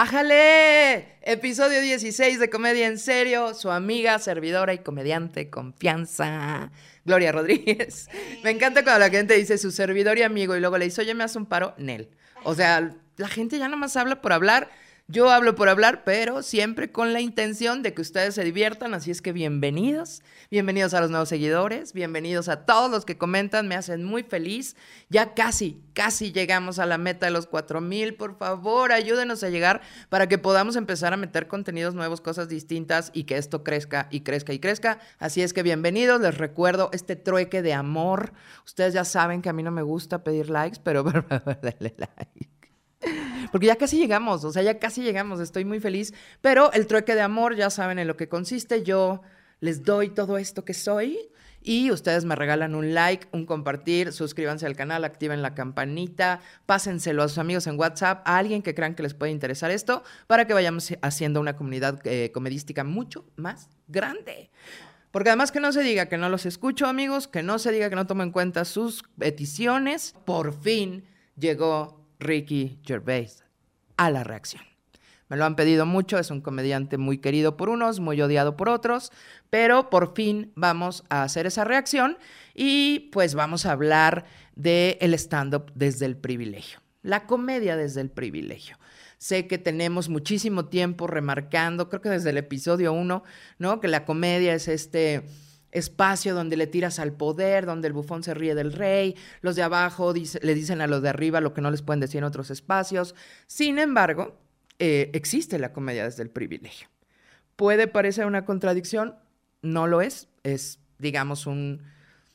¡Ájale! Episodio 16 de Comedia en Serio. Su amiga, servidora y comediante confianza, Gloria Rodríguez. Me encanta cuando la gente dice su servidor y amigo y luego le dice, oye, me hace un paro, Nel. O sea, la gente ya más habla por hablar yo hablo por hablar, pero siempre con la intención de que ustedes se diviertan, así es que bienvenidos, bienvenidos a los nuevos seguidores, bienvenidos a todos los que comentan, me hacen muy feliz. Ya casi, casi llegamos a la meta de los 4000, por favor, ayúdenos a llegar para que podamos empezar a meter contenidos nuevos, cosas distintas y que esto crezca y crezca y crezca. Así es que bienvenidos, les recuerdo este trueque de amor. Ustedes ya saben que a mí no me gusta pedir likes, pero dale like. Porque ya casi llegamos, o sea, ya casi llegamos, estoy muy feliz. Pero el trueque de amor, ya saben en lo que consiste. Yo les doy todo esto que soy y ustedes me regalan un like, un compartir, suscríbanse al canal, activen la campanita, pásenselo a sus amigos en WhatsApp, a alguien que crean que les puede interesar esto, para que vayamos haciendo una comunidad eh, comedística mucho más grande. Porque además que no se diga que no los escucho, amigos, que no se diga que no tomo en cuenta sus peticiones, por fin llegó Ricky Gervais a la reacción. Me lo han pedido mucho, es un comediante muy querido por unos, muy odiado por otros, pero por fin vamos a hacer esa reacción y pues vamos a hablar del el stand-up desde el privilegio, la comedia desde el privilegio. Sé que tenemos muchísimo tiempo remarcando, creo que desde el episodio 1, ¿no? Que la comedia es este espacio donde le tiras al poder, donde el bufón se ríe del rey, los de abajo le dicen a los de arriba lo que no les pueden decir en otros espacios. Sin embargo, eh, existe la comedia desde el privilegio. Puede parecer una contradicción, no lo es, es, digamos, un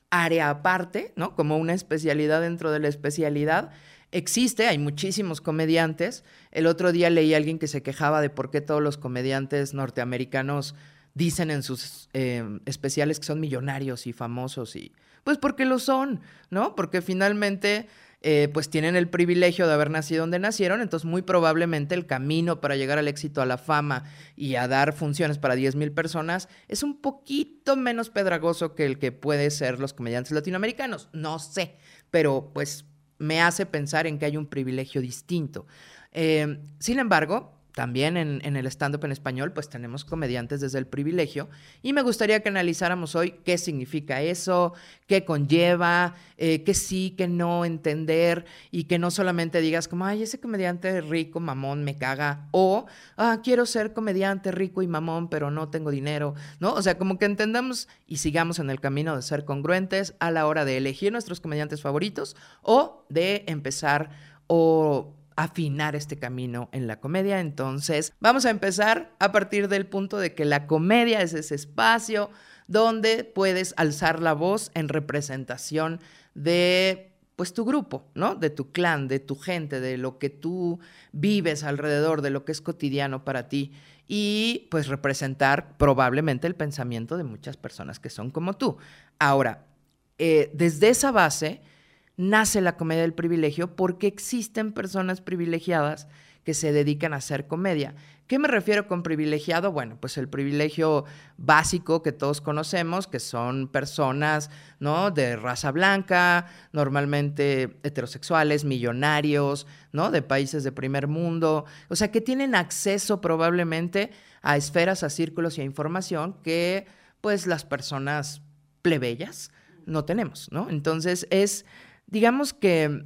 área aparte, ¿no? Como una especialidad dentro de la especialidad. Existe, hay muchísimos comediantes. El otro día leí a alguien que se quejaba de por qué todos los comediantes norteamericanos dicen en sus em, especiales que son millonarios y famosos y pues porque lo son, ¿no? Porque finalmente eh, pues tienen el privilegio de haber nacido donde nacieron, entonces muy probablemente el camino para llegar al éxito, a la fama y a dar funciones para 10 mil personas es un poquito menos pedragoso que el que puede ser los comediantes latinoamericanos, no sé, pero pues me hace pensar en que hay un privilegio distinto. Em, sin embargo, también en, el stand-up en español, pues tenemos comediantes desde el privilegio. Y me gustaría que analizáramos hoy qué significa eso, qué conlleva, eh, qué sí, qué no entender, y que no solamente digas como, ay, ese comediante rico, mamón, me caga, o, ah, quiero ser comediante rico y mamón, pero no tengo dinero, ¿no? O sea, como que entendamos y sigamos en el camino de ser congruentes a la hora de elegir nuestros comediantes favoritos o de empezar o afinar este camino en la comedia. Entonces, vamos a empezar a partir del punto de que la comedia es ese espacio donde puedes alzar la voz en representación de pues tu grupo, ¿no? De tu clan, de tu gente, de lo que tú vives alrededor, de lo que es cotidiano para ti y pues representar probablemente el pensamiento de muchas personas que son como tú. Ahora, eh, desde esa base, nace la comedia del privilegio porque existen personas privilegiadas que se dedican a hacer comedia. ¿Qué me refiero con privilegiado? Bueno, pues el privilegio básico que todos conocemos, que son personas, ¿no? De raza blanca, normalmente heterosexuales, millonarios, ¿no? De países de primer mundo, o sea, que tienen acceso probablemente a esferas, a círculos y a información que pues las personas plebeyas no tenemos, ¿no? Entonces es digamos que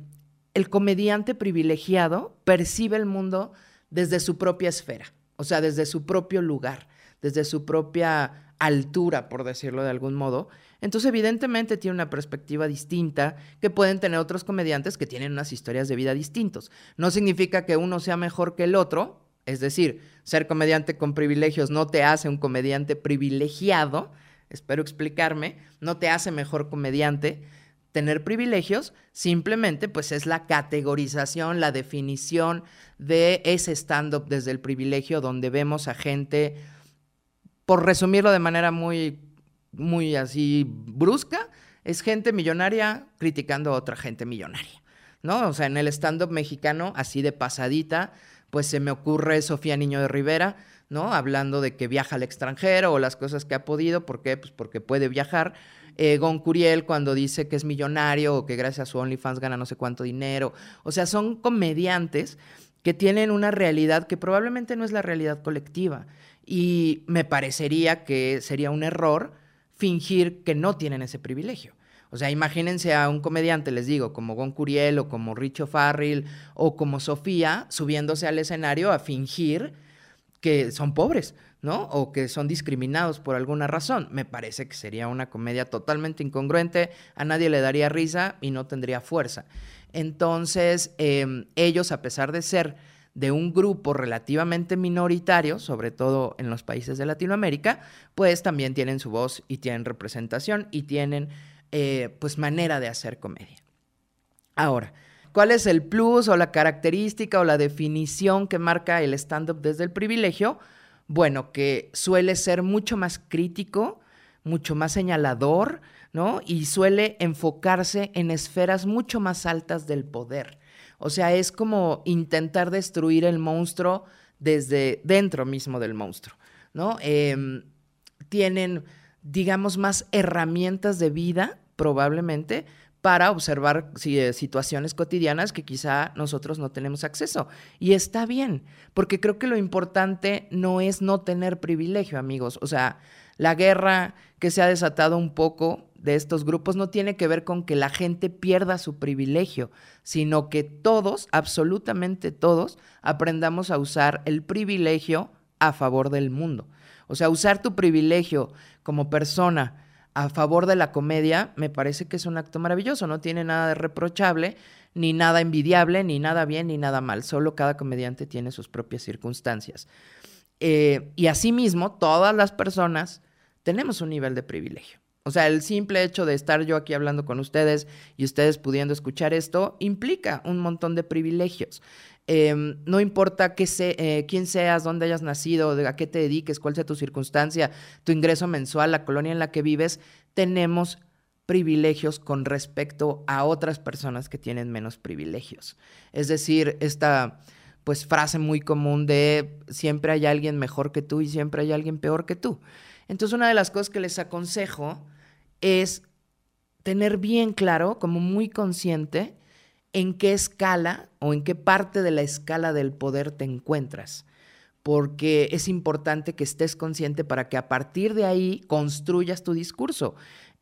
el comediante privilegiado percibe el mundo desde su propia esfera, o sea, desde su propio lugar, desde su propia altura, por decirlo de algún modo. Entonces, evidentemente tiene una perspectiva distinta que pueden tener otros comediantes que tienen unas historias de vida distintos. No significa que uno sea mejor que el otro, es decir, ser comediante con privilegios no te hace un comediante privilegiado, espero explicarme, no te hace mejor comediante, tener privilegios, simplemente pues es la categorización, la definición de ese stand-up desde el privilegio donde vemos a gente, por resumirlo de manera muy, muy así brusca, es gente millonaria criticando a otra gente millonaria, ¿no? O sea, en el stand-up mexicano, así de pasadita, pues se me ocurre Sofía Niño de Rivera, ¿no? Hablando de que viaja al extranjero o las cosas que ha podido, ¿por qué? Pues porque puede viajar eh, Gon Curiel cuando dice que es millonario o que gracias a su OnlyFans gana no sé cuánto dinero. O sea, son comediantes que tienen una realidad que probablemente no es la realidad colectiva. Y me parecería que sería un error fingir que no tienen ese privilegio. O sea, imagínense a un comediante, les digo, como Gon Curiel o como Richo Farrell o como Sofía, subiéndose al escenario a fingir que son pobres, ¿no? O que son discriminados por alguna razón. Me parece que sería una comedia totalmente incongruente, a nadie le daría risa y no tendría fuerza. Entonces, em, ellos, a pesar de ser de un grupo relativamente minoritario, sobre todo en los países de Latinoamérica, pues también tienen su voz y tienen representación y tienen eh, pues manera de hacer comedia. Ahora, ¿cuál es el plus o la característica o la definición que marca el stand-up desde el privilegio? Bueno, que suele ser mucho más crítico, mucho más señalador, ¿no? Y suele enfocarse en esferas mucho más altas del poder. O sea, es como intentar destruir el monstruo desde dentro mismo del monstruo, ¿no? Em, tienen digamos, más herramientas de vida, probablemente, para observar eh, situaciones cotidianas que quizá nosotros no tenemos acceso. Y está bien, porque creo que lo importante no es no tener privilegio, amigos. O sea, la guerra que se ha desatado un poco de estos grupos no tiene que ver con que la gente pierda su privilegio, sino que todos, absolutamente todos, aprendamos a usar el privilegio a favor del mundo. O sea, usar tu privilegio como persona a favor de la comedia me parece que es un acto maravilloso. No tiene nada de reprochable, ni nada envidiable, ni nada bien, ni nada mal. Solo cada comediante tiene sus propias circunstancias. Eh, y asimismo, todas las personas tenemos un nivel de privilegio. O sea, el simple hecho de estar yo aquí hablando con ustedes y ustedes pudiendo escuchar esto implica un montón de privilegios. Em, no importa eh, quién seas, dónde hayas nacido, a qué te dediques, cuál sea tu circunstancia, tu ingreso mensual, la colonia en la que vives, tenemos privilegios con respecto a otras personas que tienen menos privilegios. Es decir, esta pues frase muy común de siempre hay alguien mejor que tú y siempre hay alguien peor que tú. Entonces, una de las cosas que les aconsejo es tener bien claro, como muy consciente, en qué escala o en qué parte de la escala del poder te encuentras. Porque es importante que estés consciente para que a partir de ahí construyas tu discurso.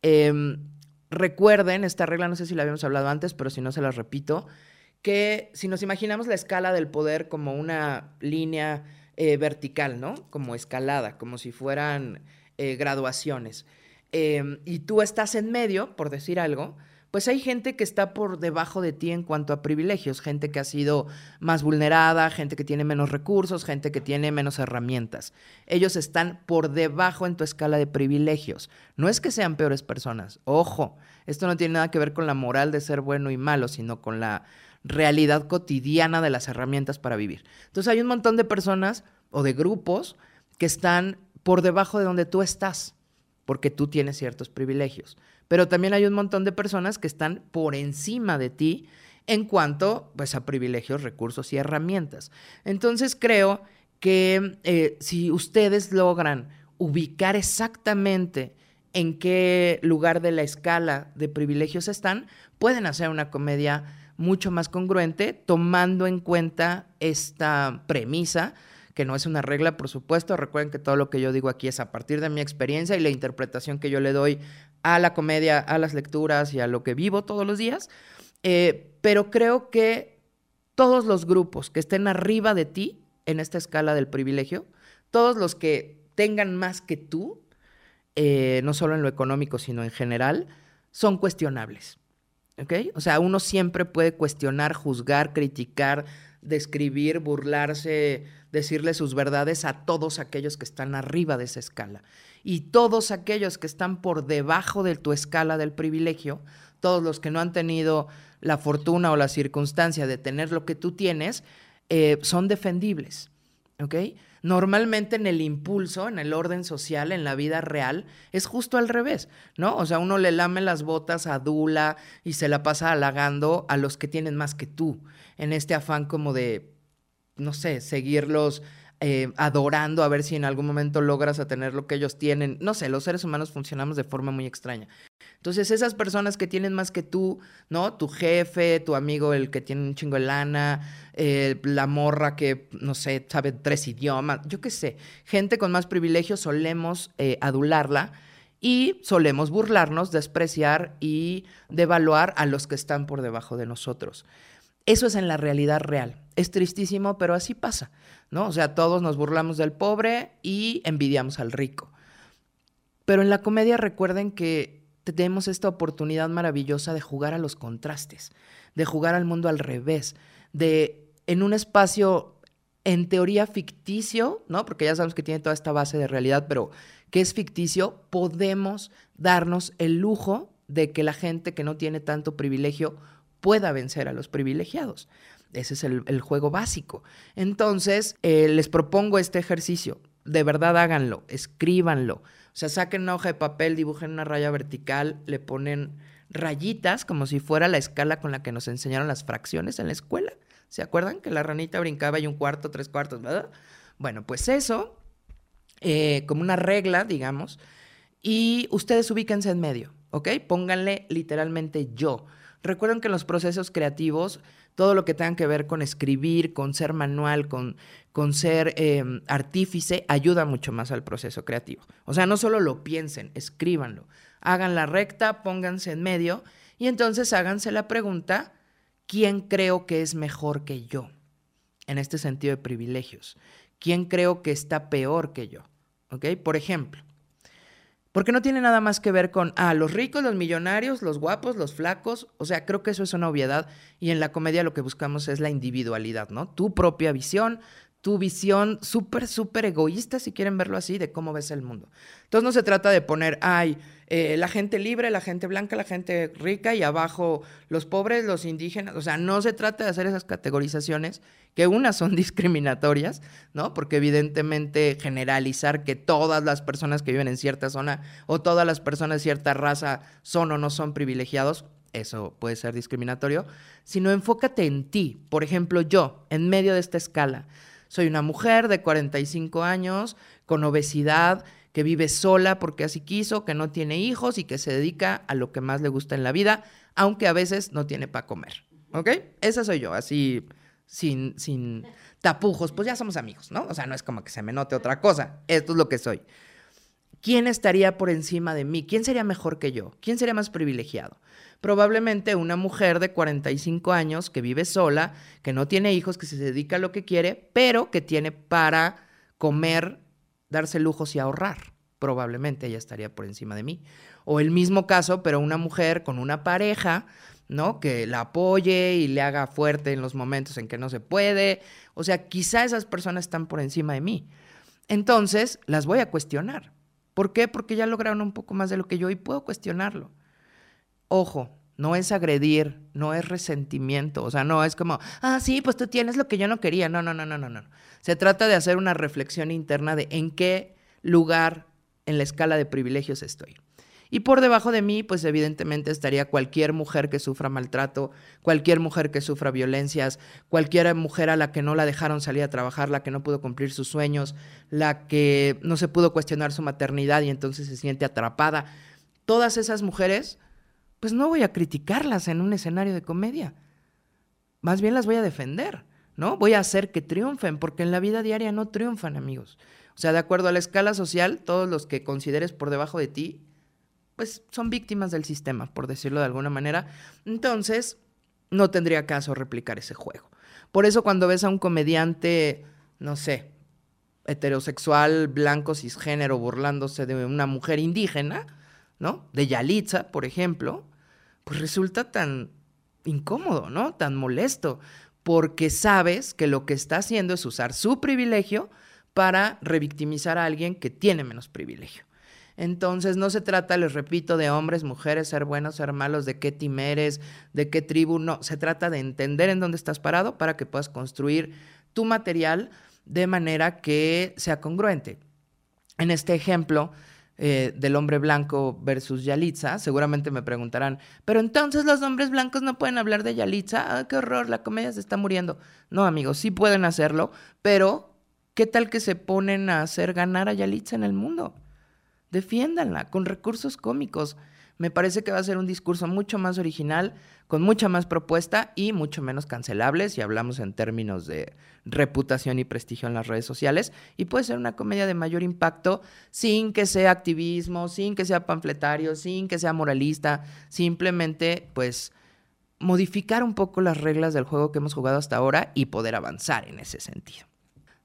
Em, recuerden, esta regla no sé si la habíamos hablado antes, pero si no se la repito, que si nos imaginamos la escala del poder como una línea eh, vertical, ¿no? Como escalada, como si fueran eh, graduaciones. Em, y tú estás en medio, por decir algo, pues hay gente que está por debajo de ti en cuanto a privilegios, gente que ha sido más vulnerada, gente que tiene menos recursos, gente que tiene menos herramientas. Ellos están por debajo en tu escala de privilegios. No es que sean peores personas, ojo, esto no tiene nada que ver con la moral de ser bueno y malo, sino con la realidad cotidiana de las herramientas para vivir. Entonces hay un montón de personas o de grupos que están por debajo de donde tú estás, porque tú tienes ciertos privilegios pero también hay un montón de personas que están por encima de ti en cuanto pues, a privilegios, recursos y herramientas. Entonces creo que eh, si ustedes logran ubicar exactamente en qué lugar de la escala de privilegios están, pueden hacer una comedia mucho más congruente tomando en cuenta esta premisa que no es una regla, por supuesto. Recuerden que todo lo que yo digo aquí es a partir de mi experiencia y la interpretación que yo le doy a la comedia, a las lecturas y a lo que vivo todos los días. Eh, pero creo que todos los grupos que estén arriba de ti en esta escala del privilegio, todos los que tengan más que tú, eh, no solo en lo económico, sino en general, son cuestionables. ¿Ok? O sea, uno siempre puede cuestionar, juzgar, criticar, describir, burlarse, decirle sus verdades a todos aquellos que están arriba de esa escala y todos aquellos que están por debajo de tu escala del privilegio, todos los que no han tenido la fortuna o la circunstancia de tener lo que tú tienes, eh, son defendibles. ¿Ok? Normalmente en el impulso, en el orden social, en la vida real, es justo al revés, ¿no? O sea, uno le lame las botas, adula y se la pasa halagando a los que tienen más que tú, en este afán como de, no sé, seguirlos eh, adorando a ver si en algún momento logras tener lo que ellos tienen. No sé, los seres humanos funcionamos de forma muy extraña. Entonces, esas personas que tienen más que tú, ¿no? Tu jefe, tu amigo, el que tiene un chingo de lana, eh, la morra que, no sé, sabe tres idiomas, yo qué sé, gente con más privilegios solemos eh, adularla y solemos burlarnos, despreciar y devaluar a los que están por debajo de nosotros. Eso es en la realidad real. Es tristísimo, pero así pasa, ¿no? O sea, todos nos burlamos del pobre y envidiamos al rico. Pero en la comedia recuerden que tenemos esta oportunidad maravillosa de jugar a los contrastes, de jugar al mundo al revés, de en un espacio en teoría ficticio, ¿no? Porque ya sabemos que tiene toda esta base de realidad, pero que es ficticio, podemos darnos el lujo de que la gente que no tiene tanto privilegio pueda vencer a los privilegiados. Ese es el, juego básico. Entonces, eh, les propongo este ejercicio. De verdad háganlo, escríbanlo. O sea, saquen una hoja de papel, dibujen una raya vertical, le ponen rayitas como si fuera la escala con la que nos enseñaron las fracciones en la escuela. ¿Se acuerdan que la ranita brincaba y un cuarto, tres cuartos? ¿verdad? Bueno, pues eso, eh, como una regla, digamos, y ustedes ubíquense en medio, ¿ok? Pónganle literalmente yo. Recuerden que en los procesos creativos, todo lo que tenga que ver con escribir, con ser manual, con, con ser em, artífice, ayuda mucho más al proceso creativo. O sea, no solo lo piensen, escríbanlo. Hagan la recta, pónganse en medio y entonces háganse la pregunta, ¿quién creo que es mejor que yo? En este sentido de privilegios. ¿Quién creo que está peor que yo? ¿Ok? Por ejemplo, porque no tiene nada más que ver con, ah, los ricos, los millonarios, los guapos, los flacos. O sea, creo que eso es una obviedad. Y en la comedia lo que buscamos es la individualidad, ¿no? Tu propia visión, tu visión súper, súper egoísta, si quieren verlo así, de cómo ves el mundo. Entonces no se trata de poner, ay, eh, la gente libre, la gente blanca, la gente rica y abajo los pobres, los indígenas. O sea, no se trata de hacer esas categorizaciones, que unas son discriminatorias, ¿no? Porque evidentemente generalizar que todas las personas que viven en cierta zona o todas las personas de cierta raza son o no son privilegiados, eso puede ser discriminatorio, sino enfócate en ti. Por ejemplo, yo, en medio de esta escala, soy una mujer de 45 años, con obesidad, que vive sola porque así quiso, que no tiene hijos y que se dedica a lo que más le gusta en la vida, aunque a veces no tiene para comer. ¿Ok? Esa soy yo, así sin, sin tapujos. Pues ya somos amigos, ¿no? O sea, no es como que se me note otra cosa. Esto es lo que soy. ¿Quién estaría por encima de mí? ¿Quién sería mejor que yo? ¿Quién sería más privilegiado? Probablemente una mujer de 45 años que vive sola, que no tiene hijos, que se dedica a lo que quiere, pero que tiene para comer, darse lujos y ahorrar. Probablemente ella estaría por encima de mí. O el mismo caso, pero una mujer con una pareja, ¿no? Que la apoye y le haga fuerte en los momentos en que no se puede. O sea, quizá esas personas están por encima de mí. Entonces, las voy a cuestionar. ¿Por qué? Porque ya lograron un poco más de lo que yo y puedo cuestionarlo. Ojo, no es agredir, no es resentimiento, o sea, no es como, ah, sí, pues tú tienes lo que yo no quería. No, no, no, no, no, no. Se trata de hacer una reflexión interna de en qué lugar en la escala de privilegios estoy. Y por debajo de mí, pues evidentemente estaría cualquier mujer que sufra maltrato, cualquier mujer que sufra violencias, cualquier mujer a la que no la dejaron salir a trabajar, la que no pudo cumplir sus sueños, la que no se pudo cuestionar su maternidad y entonces se siente atrapada. Todas esas mujeres pues no voy a criticarlas en un escenario de comedia. Más bien las voy a defender, ¿no? Voy a hacer que triunfen, porque en la vida diaria no triunfan, amigos. O sea, de acuerdo a la escala social, todos los que consideres por debajo de ti, pues son víctimas del sistema, por decirlo de alguna manera. Entonces, no tendría caso replicar ese juego. Por eso cuando ves a un comediante, no sé, heterosexual, blanco, cisgénero, burlándose de una mujer indígena, De Yalitza, por ejemplo, pues resulta tan incómodo, ¿no? Tan molesto, porque sabes que lo que está haciendo es usar su privilegio para revictimizar a alguien que tiene menos privilegio. Entonces no se trata, les repito, de hombres, mujeres, ser buenos, ser malos, de qué team eres, de qué tribu, no, se trata de entender en dónde estás parado para que puedas construir tu material de manera que sea congruente. En este ejemplo, eh, del hombre blanco versus Yalitza, seguramente me preguntarán, pero entonces los hombres blancos no pueden hablar de Yalitza, ah, qué horror, la comedia se está muriendo. No, amigos, sí pueden hacerlo, pero ¿qué tal que se ponen a hacer ganar a Yalitza en el mundo? defiéndanla con recursos cómicos. Me parece que va a ser un discurso mucho más original, con mucha más propuesta y mucho menos cancelable si hablamos en términos de reputación y prestigio en las redes sociales. Y puede ser una comedia de mayor impacto sin que sea activismo, sin que sea panfletario, sin que sea moralista, simplemente pues modificar un poco las reglas del juego que hemos jugado hasta ahora y poder avanzar en ese sentido.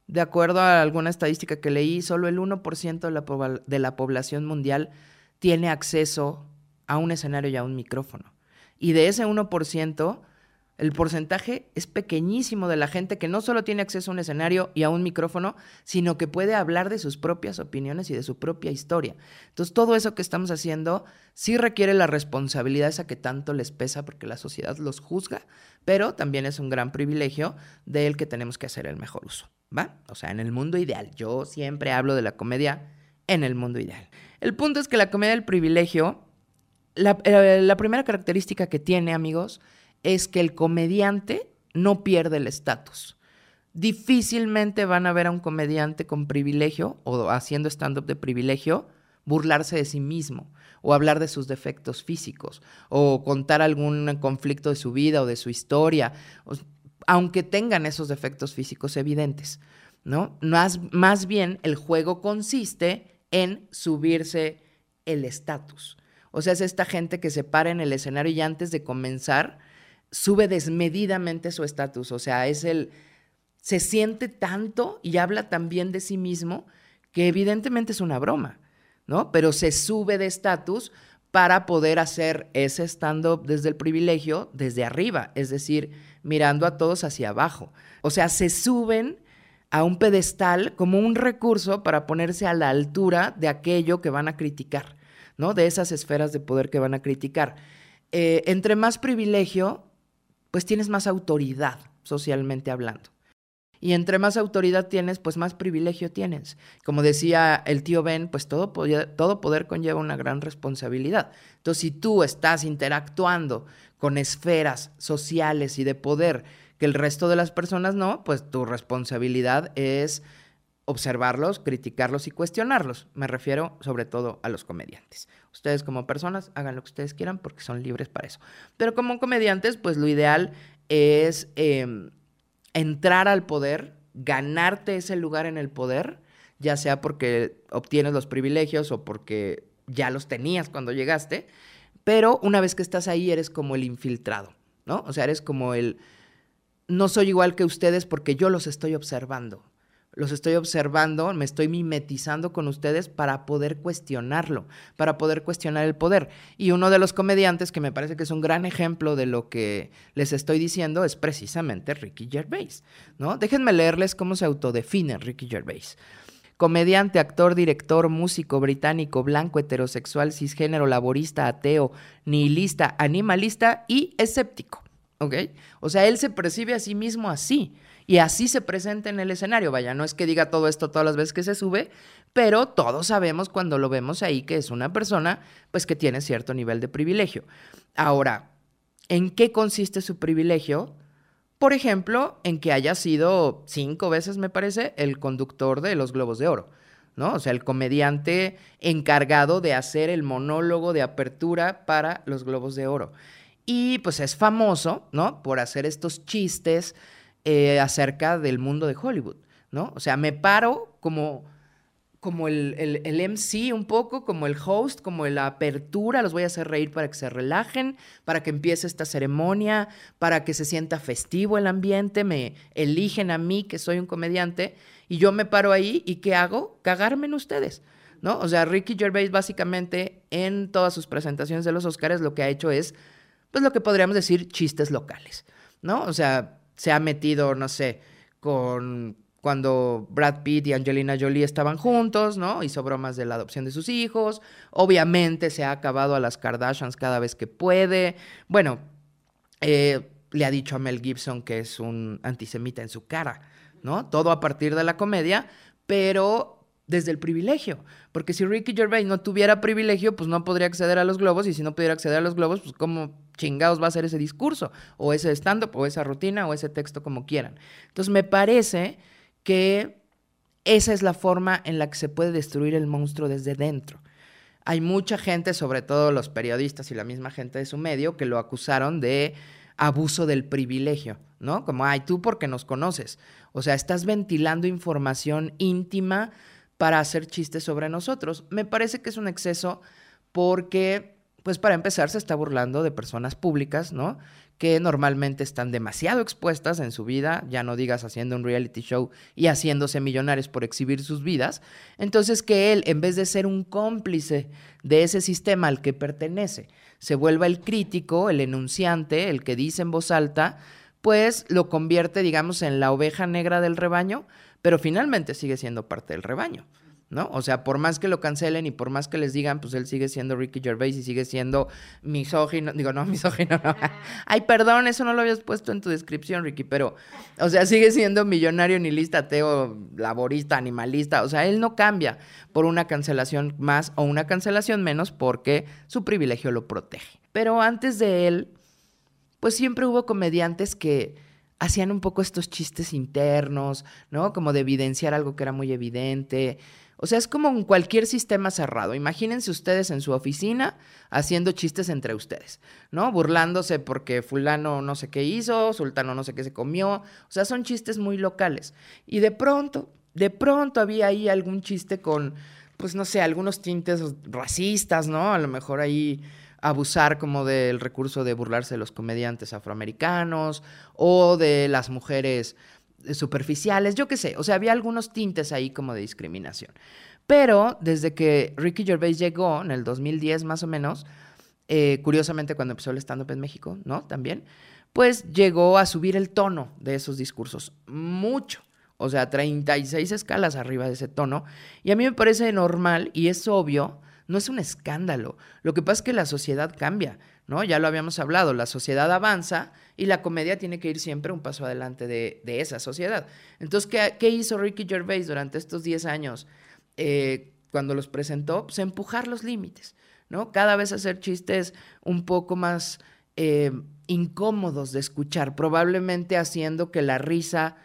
De acuerdo a alguna estadística que leí, solo el 1% de la, de la población mundial tiene acceso a un escenario y a un micrófono. Y de ese 1%, el porcentaje es pequeñísimo de la gente que no solo tiene acceso a un escenario y a un micrófono, sino que puede hablar de sus propias opiniones y de su propia historia. Entonces, todo eso que estamos haciendo sí requiere la responsabilidad esa que tanto les pesa porque la sociedad los juzga, pero también es un gran privilegio del que tenemos que hacer el mejor uso, ¿va? O sea, en el mundo ideal. Yo siempre hablo de la comedia en el mundo ideal. El punto es que la comedia del privilegio eh, la, primera característica que tiene, amigos, es que el comediante no pierde el estatus. Difícilmente van a ver a un comediante con privilegio o haciendo stand-up de privilegio burlarse de sí mismo o hablar de sus defectos físicos o contar algún conflicto de su vida o de su historia, aunque tengan esos defectos físicos evidentes, ¿no? Más, más bien el juego consiste en subirse el estatus. O sea, es esta gente que se para en el escenario y antes de comenzar sube desmedidamente su estatus. O sea, es el. Se siente tanto y habla tan bien de sí mismo que evidentemente es una broma, ¿no? Pero se sube de estatus para poder hacer ese stand-up desde el privilegio, desde arriba, es decir, mirando a todos hacia abajo. O sea, se suben a un pedestal como un recurso para ponerse a la altura de aquello que van a criticar. De esas esferas de poder que van a criticar. Eh, entre más privilegio, pues tienes más autoridad socialmente hablando. Y entre más autoridad tienes, pues más privilegio tienes. Como decía el tío Ben, pues todo poder, todo poder conlleva una gran responsabilidad. Entonces, si tú estás interactuando con esferas sociales y de poder que el resto de las personas no, pues tu responsabilidad es observarlos, criticarlos y cuestionarlos. Me refiero sobre todo a los comediantes. Ustedes como personas hagan lo que ustedes quieran porque son libres para eso. Pero como comediantes, pues lo ideal es em, entrar al poder, ganarte ese lugar en el poder, ya sea porque obtienes los privilegios o porque ya los tenías cuando llegaste, pero una vez que estás ahí eres como el infiltrado, ¿no? O sea, eres como el... No soy igual que ustedes porque yo los estoy observando los estoy observando, me estoy mimetizando con ustedes para poder cuestionarlo, para poder cuestionar el poder. Y uno de los comediantes que me parece que es un gran ejemplo de lo que les estoy diciendo es precisamente Ricky Gervais, ¿no? Déjenme leerles cómo se autodefine Ricky Gervais. Comediante, actor, director, músico británico, blanco, heterosexual, cisgénero, laborista, ateo, nihilista, animalista y escéptico. ¿Ok? O sea, él se percibe a sí mismo así y así se presenta en el escenario. Vaya, no es que diga todo esto todas las veces que se sube, pero todos sabemos cuando lo vemos ahí que es una persona pues que tiene cierto nivel de privilegio. Ahora, ¿en qué consiste su privilegio? Por ejemplo, en que haya sido cinco veces, me parece, el conductor de los Globos de Oro. ¿no? O sea, el comediante encargado de hacer el monólogo de apertura para los Globos de Oro. Y pues es famoso, ¿no? Por hacer estos chistes eh, acerca del mundo de Hollywood, ¿no? O sea, me paro como, como el, el, MC un poco, como el host, como la apertura, los voy a hacer reír para que se relajen, para que empiece esta ceremonia, para que se sienta festivo el ambiente, me eligen a mí, que soy un comediante, y yo me paro ahí y ¿qué hago? Cagarme en ustedes. ¿No? O sea, Ricky Gervais básicamente en todas sus presentaciones de los Oscars lo que ha hecho es, pues lo que podríamos decir, chistes locales, ¿no? O sea, se ha metido, no sé, con cuando Brad Pitt y Angelina Jolie estaban juntos, ¿no? Hizo bromas de la adopción de sus hijos. Obviamente se ha acabado a las Kardashians cada vez que puede. Bueno, eh, le ha dicho a Mel Gibson que es un antisemita en su cara, ¿no? Todo a partir de la comedia, pero desde el privilegio. Porque si Ricky Gervais no tuviera privilegio, pues no podría acceder a los globos. Y si no pudiera acceder a los globos, pues cómo chingados va a ser ese discurso, o ese stand-up, o esa rutina, o ese texto, como quieran. Entonces me parece que esa es la forma en la que se puede destruir el monstruo desde dentro. hay mucha gente, sobre todo los periodistas y la misma gente de su medio, que lo acusaron de abuso del privilegio, ¿no? Como, ay, tú porque nos conoces. O sea, estás ventilando información íntima para hacer chistes sobre nosotros. Me parece que es un exceso porque, pues para empezar, se está burlando de personas públicas, ¿no? que normalmente están demasiado expuestas en su vida, ya no digas haciendo un reality show y haciéndose millonarios por exhibir sus vidas, entonces que él, en vez de ser un cómplice de ese sistema al que pertenece, se vuelva el crítico, el enunciante, el que dice en voz alta, pues lo convierte, digamos, en la oveja negra del rebaño, pero finalmente sigue siendo parte del rebaño. ¿no? O sea, por más que lo cancelen y por más que les digan, pues él sigue siendo Ricky Gervais y sigue siendo misógino. Digo, no, misógino, no. Ay, perdón, eso no lo habías puesto en tu descripción, Ricky, pero, o sea, sigue siendo millonario, nihilista, ateo, laborista, animalista. O sea, él no cambia por una cancelación más o una cancelación menos porque su privilegio lo protege. Pero antes de él, pues siempre hubo comediantes que hacían un poco estos chistes internos, ¿no? Como de evidenciar algo que era muy evidente. O sea, es como en cualquier sistema cerrado. Imagínense ustedes en su oficina haciendo chistes entre ustedes, ¿no? Burlándose porque fulano no sé qué hizo, sultano no sé qué se comió. O sea, son chistes muy locales. Y de pronto, de pronto había ahí algún chiste con, pues no sé, algunos tintes racistas, ¿no? A lo mejor ahí abusar como del recurso de burlarse de los comediantes afroamericanos o de las mujeres superficiales, yo qué sé, o sea, había algunos tintes ahí como de discriminación. Pero desde que Ricky Gervais llegó, en el 2010 más o menos, eh, curiosamente cuando empezó el stand-up en México, ¿no? También, pues llegó a subir el tono de esos discursos, mucho. O sea, 36 escalas arriba de ese tono. Y a mí me parece normal y es obvio, no es un escándalo. Lo que pasa es que la sociedad cambia. ¿no? Ya lo habíamos hablado, la sociedad avanza y la comedia tiene que ir siempre un paso adelante de, esa sociedad. Entonces, ¿qué, hizo Ricky Gervais durante estos 10 años eh, cuando los presentó? Pues empujar los límites, ¿no? Cada vez hacer chistes un poco más eh, incómodos de escuchar, probablemente haciendo que la risa...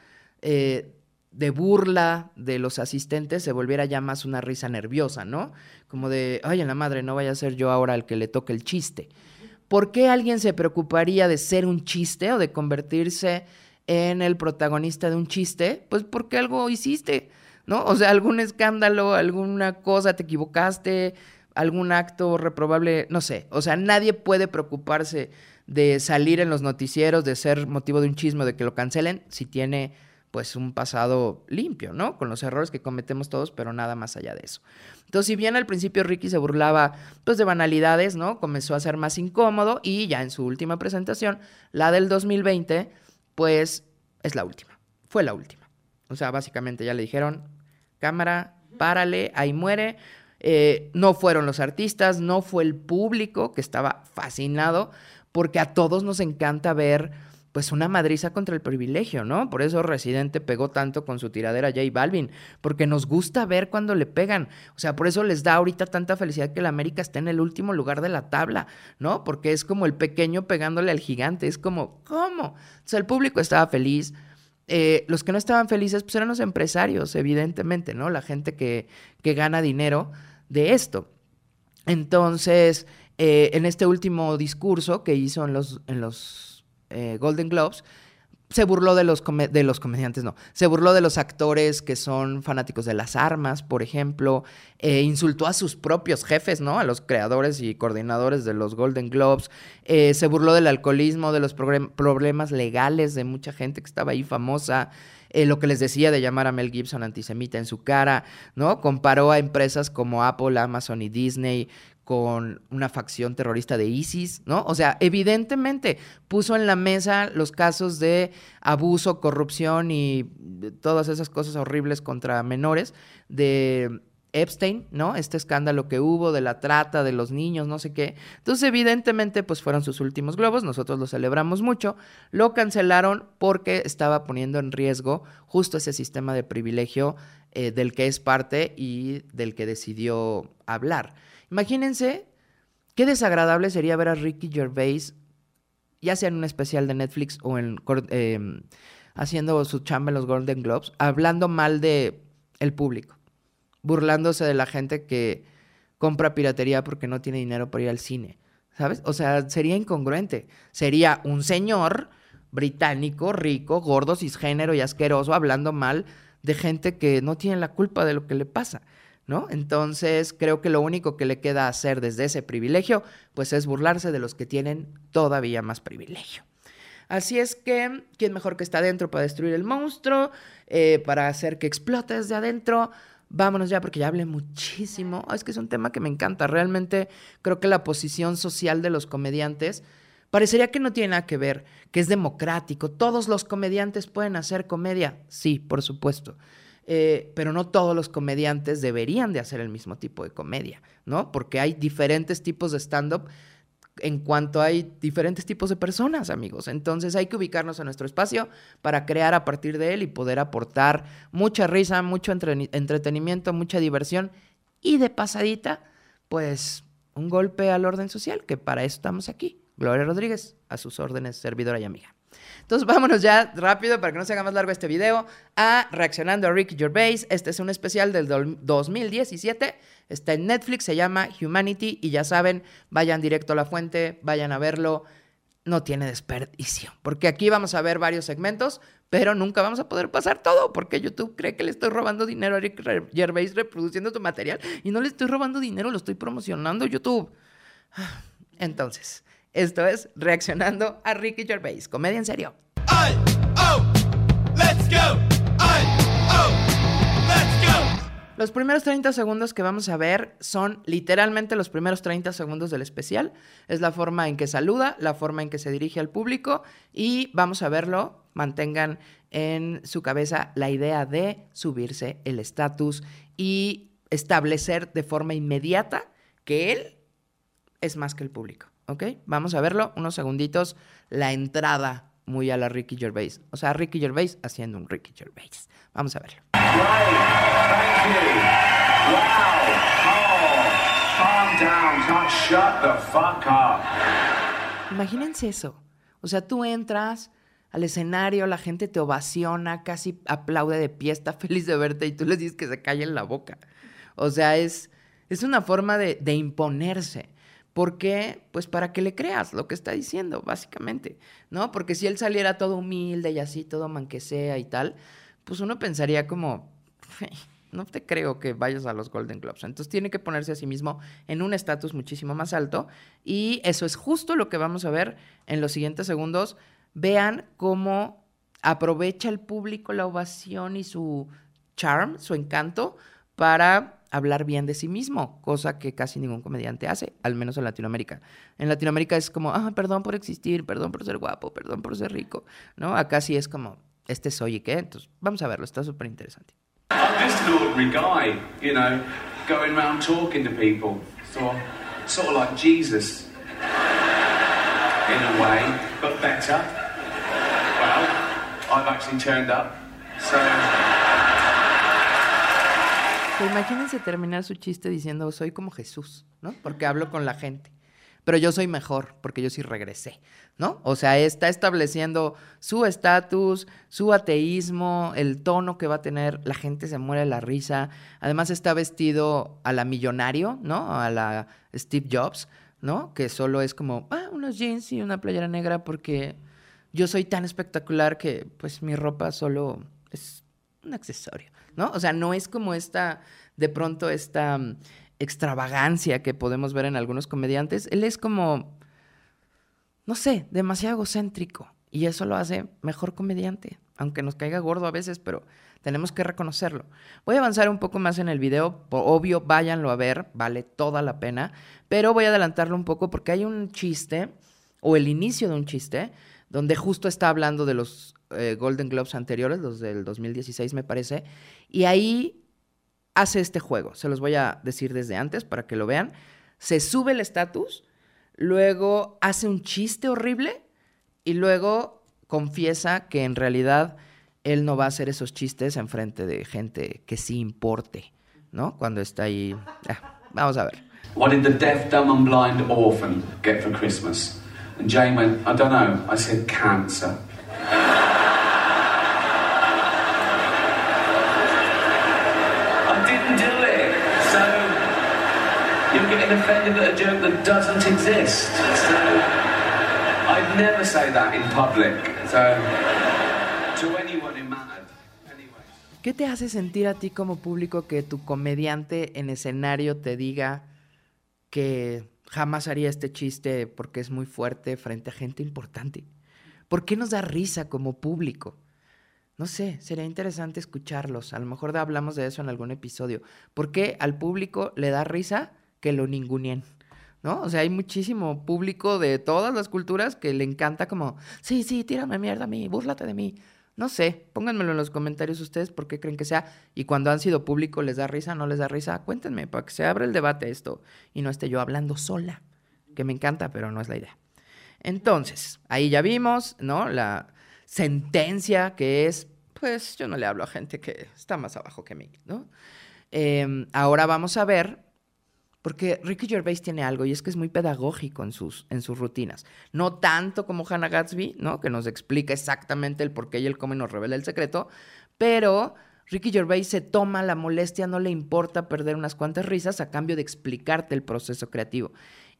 Eh, de burla de los asistentes se volviera ya más una risa nerviosa, ¿no? Como de, ay, en la madre, no vaya a ser yo ahora el que le toque el chiste. ¿Por qué alguien se preocuparía de ser un chiste o de convertirse en el protagonista de un chiste? Pues porque algo hiciste, ¿no? O sea, algún escándalo, alguna cosa, te equivocaste, algún acto reprobable, no sé. O sea, nadie puede preocuparse de salir en los noticieros, de ser motivo de un chisme, de que lo cancelen, si tiene pues un pasado limpio, ¿no? Con los errores que cometemos todos, pero nada más allá de eso. Entonces, si bien al principio Ricky se burlaba pues de banalidades, ¿no? Comenzó a ser más incómodo y ya en su última presentación, la del 2020, pues es la última. Fue la última. O sea, básicamente ya le dijeron, cámara, párale, ahí muere. Eh, no fueron los artistas, no fue el público que estaba fascinado, porque a todos nos encanta ver pues una madriza contra el privilegio, ¿no? Por eso Residente pegó tanto con su tiradera J Balvin, porque nos gusta ver cuando le pegan. O sea, por eso les da ahorita tanta felicidad que el América esté en el último lugar de la tabla, ¿no? Porque es como el pequeño pegándole al gigante, es como, ¿cómo? O sea, el público estaba feliz. Eh, los que no estaban felices, pues eran los empresarios, evidentemente, ¿no? La gente que, que gana dinero de esto. Entonces, eh, en este último discurso que hizo en los, en los eh, Golden Globes, se burló de los, de los comediantes, no, se burló de los actores que son fanáticos de las armas, por ejemplo, eh, insultó a sus propios jefes, ¿no? A los creadores y coordinadores de los Golden Globes, eh, se burló del alcoholismo, de los problemas legales de mucha gente que estaba ahí famosa, lo que les decía de llamar a Mel Gibson antisemita en su cara, ¿no? Comparó a empresas como Apple, Amazon y Disney con una facción terrorista de ISIS, ¿no? O sea, evidentemente puso en la mesa los casos de abuso, corrupción y todas esas cosas horribles contra menores de Epstein, ¿no? Este escándalo que hubo de la trata de los niños, no sé qué. Entonces, evidentemente, pues fueron sus últimos globos, nosotros lo celebramos mucho, lo cancelaron porque estaba poniendo en riesgo justo ese sistema de privilegio eh, del que es parte y del que decidió hablar. Imagínense qué desagradable sería ver a Ricky Gervais, ya sea en un especial de Netflix o en em, haciendo su chamba en los Golden Globes, hablando mal de el público, burlándose de la gente que compra piratería porque no tiene dinero para ir al cine. ¿Sabes? O sea, sería incongruente. Sería un señor británico, rico, gordo, cisgénero y asqueroso, hablando mal de gente que no tiene la culpa de lo que le pasa. ¿No? Entonces, creo que lo único que le queda hacer desde ese privilegio, pues es burlarse de los que tienen todavía más privilegio. Así es que, ¿quién mejor que está adentro para destruir el monstruo? Eh, para hacer que explote desde adentro. Vámonos ya porque ya hablé muchísimo. Es que es un tema que me encanta. Realmente creo que la posición social de los comediantes parecería que no tiene nada que ver, que es democrático. Todos los comediantes pueden hacer comedia. Sí, por supuesto. Eh, pero no todos los comediantes deberían de hacer el mismo tipo de comedia, ¿no? Porque hay diferentes tipos de stand-up en cuanto hay diferentes tipos de personas, amigos. Entonces hay que ubicarnos en nuestro espacio para crear a partir de él y poder aportar mucha risa, mucho entretenimiento, mucha diversión y de pasadita, pues un golpe al orden social, que para eso estamos aquí. Gloria Rodríguez, a sus órdenes, servidora y amiga. Entonces vámonos ya rápido para que no se haga más largo este video a reaccionando a Ricky Gervais. Este es un especial del 2017. Está en Netflix, se llama Humanity y ya saben, vayan directo a la fuente, vayan a verlo. No tiene desperdicio, porque aquí vamos a ver varios segmentos, pero nunca vamos a poder pasar todo, porque YouTube cree que le estoy robando dinero a Ricky Gervais reproduciendo tu material y no le estoy robando dinero, lo estoy promocionando YouTube. Entonces, esto es Reaccionando a Ricky Gervais. Comedia en serio. Oh, los primeros 30 segundos que vamos a ver son literalmente los primeros 30 segundos del especial. Es la forma en que saluda, la forma en que se dirige al público y vamos a verlo. Mantengan en su cabeza la idea de subirse el estatus y establecer de forma inmediata que él es más que el público. ¿Ok? Vamos a verlo, unos segunditos, la entrada muy a la Ricky Gervais. O sea, Ricky Gervais haciendo un Ricky Gervais. Vamos a verlo. Imagínense eso. O sea, tú entras al escenario, la gente te ovaciona, casi aplaude de pie, está feliz de verte y tú les dices que se calle en la boca. O sea, es, es una forma de, de imponerse. ¿Por qué? Pues para que le creas lo que está diciendo, básicamente, ¿no? Porque si él saliera todo humilde y así, todo manquesea y tal, pues uno pensaría como, no te creo que vayas a los Golden Globes. Entonces tiene que ponerse a sí mismo en un estatus muchísimo más alto y eso es justo lo que vamos a ver en los siguientes segundos. Vean cómo aprovecha el público la ovación y su charm, su encanto, para hablar bien de sí mismo, cosa que casi ningún comediante hace, al menos en Latinoamérica. En Latinoamérica es como, ah, perdón por existir, perdón por ser guapo, perdón por ser rico, ¿no? Acá sí es como, este soy y qué, entonces vamos a verlo, está súper interesante. In a way, but better. Well, I've actually turned up, so imagínense terminar su chiste diciendo, soy como Jesús, ¿no? Porque hablo con la gente. Pero yo soy mejor, porque yo sí regresé, ¿no? O sea, está estableciendo su estatus, su ateísmo, el tono que va a tener, la gente se muere de la risa. Además está vestido a la millonario, ¿no? A la Steve Jobs, ¿no? Que solo es como, ah, unos jeans y una playera negra porque yo soy tan espectacular que pues mi ropa solo es un accesorio, ¿no? O sea, no es como esta, de pronto, esta mm, extravagancia que podemos ver en algunos comediantes. Él es como, no sé, demasiado egocéntrico. Y eso lo hace mejor comediante, aunque nos caiga gordo a veces, pero tenemos que reconocerlo. Voy a avanzar un poco más en el video, obvio, váyanlo a ver, vale toda la pena, pero voy a adelantarlo un poco porque hay un chiste, o el inicio de un chiste, donde justo está hablando de los eh, Golden Globes anteriores, los del 2016 me parece, y ahí hace este juego. Se los voy a decir desde antes para que lo vean. Se sube el estatus, luego hace un chiste horrible y luego confiesa que en realidad él no va a hacer esos chistes en frente de gente que sí importe, ¿no? Cuando está ahí. Ah, vamos a ver. What did the deaf, dumb and blind orphan get for Christmas? And Jane went, I don't know. I said cancer. Getting offended at a joke that doesn't exist. So, I'd never say that in public. So, to anyone. ¿Qué te hace sentir a ti como público que tu comediante en escenario te diga que jamás haría este chiste porque es muy fuerte frente a gente importante? ¿Por qué nos da risa como público? No sé, sería interesante escucharlos. A lo mejor hablamos de eso en algún episodio. ¿Por qué al público le da risa que lo ningunien? ¿No? O sea, hay muchísimo público de todas las culturas que le encanta como, sí, sí, tírame mierda a mí, búrlate de mí. No sé, pónganmelo en los comentarios ustedes por qué creen que sea. Y cuando han sido público, ¿les da risa? ¿No les da risa? Cuéntenme para que se abra el debate esto y no esté yo hablando sola, que me encanta, pero no es la idea. Entonces, ahí ya vimos, ¿no? La sentencia que es, pues yo no le hablo a gente que está más abajo que mí, ¿no? Eh, ahora vamos a ver, porque Ricky Gervais tiene algo y es que es muy pedagógico en sus, en sus rutinas. No tanto como Hannah Gatsby, ¿no? Que nos explica exactamente el por qué y el cómo y nos revela el secreto, pero Ricky Gervais se toma la molestia, no le importa perder unas cuantas risas a cambio de explicarte el proceso creativo.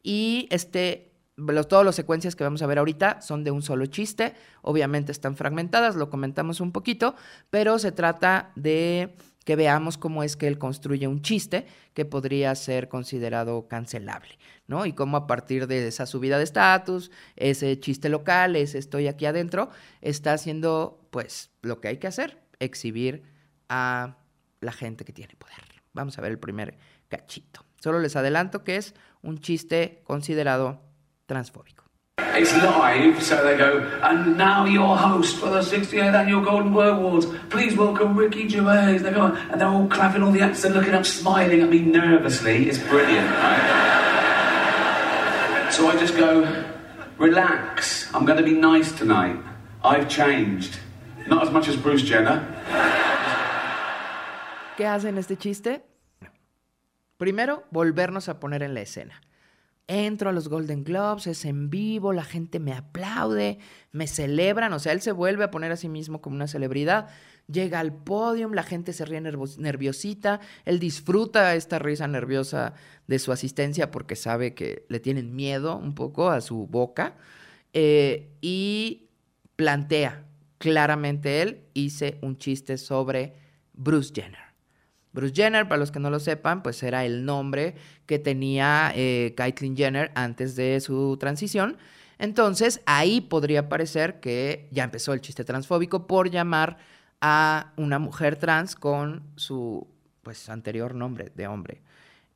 Y este los, todas las secuencias que vamos a ver ahorita son de un solo chiste, obviamente están fragmentadas, lo comentamos un poquito, pero se trata de que veamos cómo es que él construye un chiste que podría ser considerado cancelable, ¿no? Y cómo a partir de esa subida de estatus, ese chiste local, ese estoy aquí adentro, está haciendo pues lo que hay que hacer, exhibir a la gente que tiene poder. Vamos a ver el primer cachito. Solo les adelanto que es un chiste considerado transfóbico. It's live, so they go, and now your host for the 68th annual Golden Globe Awards, please welcome Ricky Gervais. They go, and they're all clapping, all the actors are looking up, smiling at me nervously. It's brilliant, right? So I just go, relax, I'm going to be nice tonight. I've changed. Not as much as Bruce Jenner. ¿Qué hacen este chiste? Primero, volvernos a poner en la escena. Entro a los Golden Globes, es en vivo, la gente me aplaude, me celebran, o sea, él se vuelve a poner a sí mismo como una celebridad. Llega al podio, la gente se ríe nerviosita, él disfruta esta risa nerviosa de su asistencia porque sabe que le tienen miedo un poco a su boca eh, y plantea claramente él, hice un chiste sobre Bruce Jenner. Bruce Jenner, para los que no lo sepan, pues era el nombre que tenía eh, Caitlyn Jenner antes de su transición. Entonces, ahí podría parecer que ya empezó el chiste transfóbico por llamar a una mujer trans con su pues anterior nombre de hombre.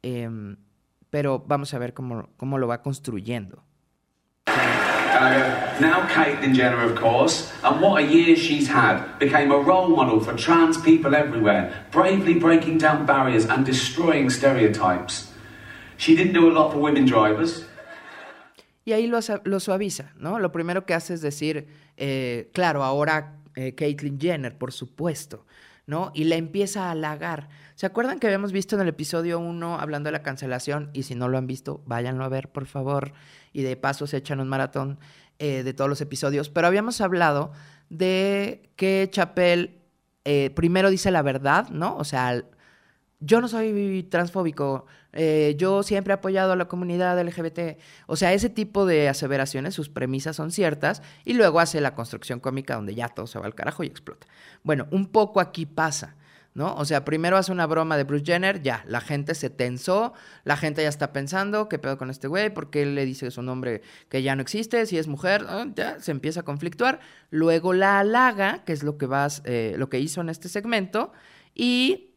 Em, pero vamos a ver cómo, cómo lo va construyendo. Now Caitlyn Jenner, of course, and what a year she's had, became a role model for trans people everywhere, bravely breaking down barriers and destroying stereotypes. She didn't do a lot for women drivers. Y ahí lo, lo suaviza, ¿no? Lo primero que hace es decir, eh, claro, ahora eh, Caitlyn Jenner, por supuesto, ¿no? Y le empieza a halagar. ¿Se acuerdan que habíamos visto en el episodio 1 hablando de la cancelación? Y si no lo han visto, váyanlo a ver, por favor. Y de paso se echan un maratón eh, de todos los episodios. Pero habíamos hablado de que Chapel eh, primero dice la verdad, ¿no? O sea, yo no soy transfóbico, eh, yo siempre he apoyado a la comunidad LGBT. O sea, ese tipo de aseveraciones, sus premisas son ciertas, y luego hace la construcción cómica donde ya todo se va al carajo y explota. Bueno, un poco aquí pasa. ¿no? O sea, primero hace una broma de Bruce Jenner, ya, la gente se tensó, la gente ya está pensando, ¿qué pedo con este güey? ¿Por qué le dice su nombre que ya no existe? Si es mujer, ah, ya se empieza a conflictuar. Luego la halaga, que es lo que, vas, eh, lo que hizo en este segmento, y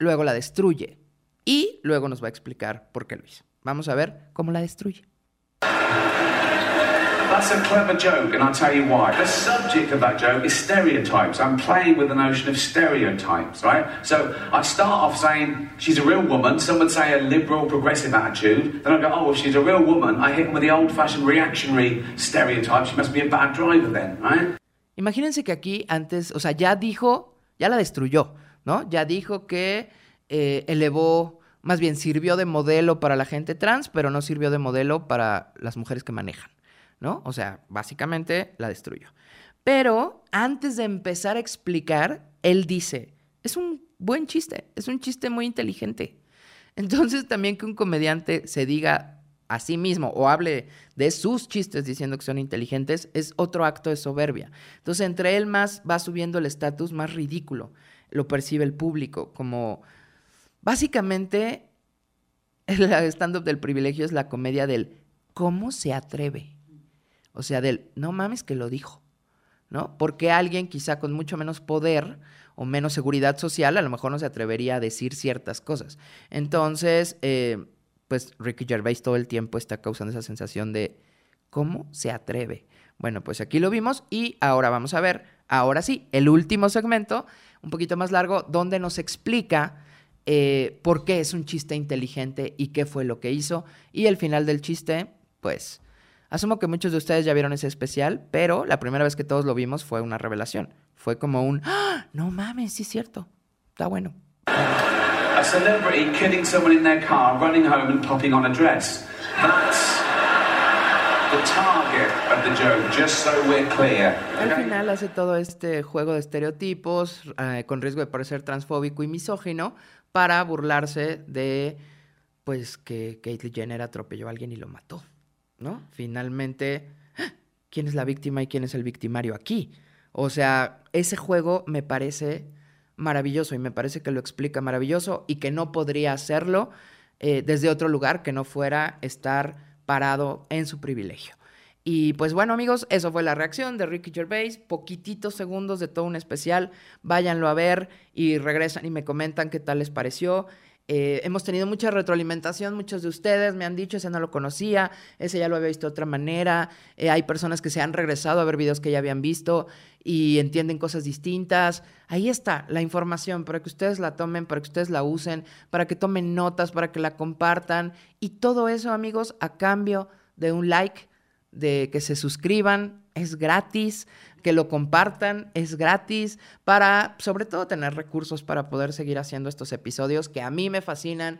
luego la destruye. Y luego nos va a explicar por qué lo hizo. Vamos a ver cómo la destruye. That's a clever joke, and I'll tell you why. The subject of that joke is stereotypes. I'm playing with the notion of stereotypes, right? So I start off saying she's a real woman. Some would say a liberal, progressive attitude. Then I go, oh, if she's a real woman, I hit them with the old fashioned reactionary stereotype. She must be a bad driver then, right? Imagínense que aquí antes, o sea, ya dijo, ya la destruyó, ¿no? Ya dijo que eh, elevó más bien sirvió de modelo para la gente trans, pero no sirvió de modelo para las mujeres que manejan. ¿no? O sea, básicamente la destruyó. Pero antes de empezar a explicar, él dice, es un buen chiste, es un chiste muy inteligente. Entonces también que un comediante se diga a sí mismo o hable de sus chistes diciendo que son inteligentes es otro acto de soberbia. Entonces entre él más va subiendo el estatus más ridículo, lo percibe el público como básicamente el stand-up del privilegio es la comedia del cómo se atreve. O sea, del no mames que lo dijo. ¿no? Porque alguien quizá con mucho menos poder o menos seguridad social a lo mejor no se atrevería a decir ciertas cosas. Entonces, eh, pues Ricky Gervais todo el tiempo está causando esa sensación de cómo se atreve. Bueno, pues aquí lo vimos y ahora vamos a ver, ahora sí, el último segmento, un poquito más largo, donde nos explica eh, por qué es un chiste inteligente y qué fue lo que hizo. Y el final del chiste, pues Asumo que muchos de ustedes ya vieron ese especial, pero la primera vez que todos lo vimos fue una revelación. Fue como un, ¡Ah! no mames, sí es cierto. Está bueno. A celebrity killing someone in their car, running home and popping on a dress. That's the target Al final hace todo este juego de estereotipos eh, con riesgo de parecer transfóbico y misógino para burlarse de pues que Caitlyn Jenner atropelló a alguien y lo mató. ¿no? Finalmente, ¿quién es la víctima y quién es el victimario aquí? O sea, ese juego me parece maravilloso y me parece que lo explica maravilloso y que no podría hacerlo eh, desde otro lugar que no fuera estar parado en su privilegio. Y pues bueno amigos, eso fue la reacción de Ricky Gervais, poquititos segundos de todo un especial, váyanlo a ver y regresan y me comentan qué tal les pareció. Eh, hemos tenido mucha retroalimentación, muchos de ustedes me han dicho, ese no lo conocía, ese ya lo había visto de otra manera. Eh, hay personas que se han regresado a ver videos que ya habían visto y entienden cosas distintas. Ahí está la información para que ustedes la tomen, para que ustedes la usen, para que tomen notas, para que la compartan. Y todo eso, amigos, a cambio de un like, de que se suscriban, es gratis que lo compartan, es gratis, para sobre todo tener recursos para poder seguir haciendo estos episodios que a mí me fascinan.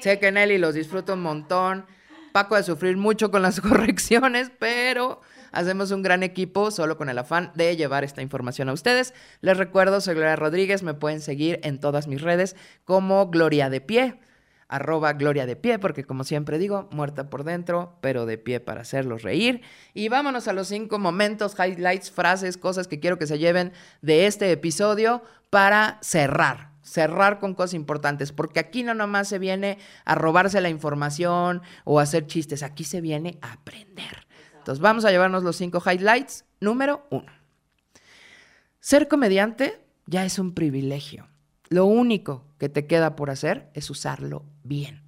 Sé que Nelly los disfruto un montón. Paco de sufrir mucho con las correcciones, pero hacemos un gran equipo solo con el afán de llevar esta información a ustedes. Les recuerdo, soy Gloria Rodríguez, me pueden seguir en todas mis redes como Gloria de Pie arroba Gloria de Pie, porque como siempre digo, muerta por dentro, pero de pie para hacerlos reír. Y vámonos a los cinco momentos, highlights, frases, cosas que quiero que se lleven de este episodio para cerrar. Cerrar con cosas importantes, porque aquí no nomás se viene a robarse la información o a hacer chistes, aquí se viene a aprender. Entonces vamos a llevarnos los cinco highlights. Número uno. Ser comediante ya es un privilegio. Lo único que te queda por hacer es usarlo bien.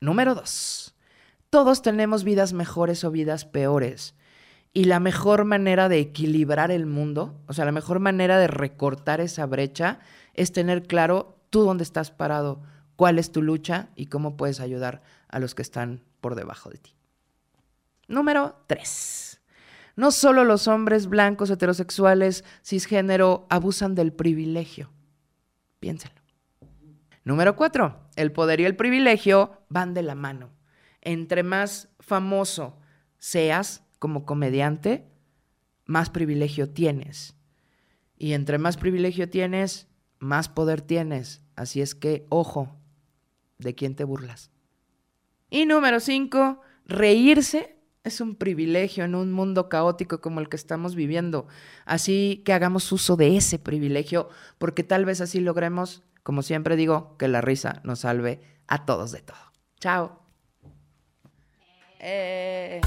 Número dos. Todos tenemos vidas mejores o vidas peores. Y la mejor manera de equilibrar el mundo, o sea, la mejor manera de recortar esa brecha, es tener claro tú dónde estás parado, cuál es tu lucha y cómo puedes ayudar a los que están por debajo de ti. Número tres. No solo los hombres blancos, heterosexuales, cisgénero abusan del privilegio. Piénsenlo. Número cuatro, el poder y el privilegio van de la mano. Entre más famoso seas como comediante, más privilegio tienes. Y entre más privilegio tienes, más poder tienes. Así es que, ojo, de quién te burlas. Y número cinco, reírse es un privilegio en un mundo caótico como el que estamos viviendo. Así que hagamos uso de ese privilegio porque tal vez así logremos, como siempre digo, que la risa nos salve a todos de todo. Chao. Eh.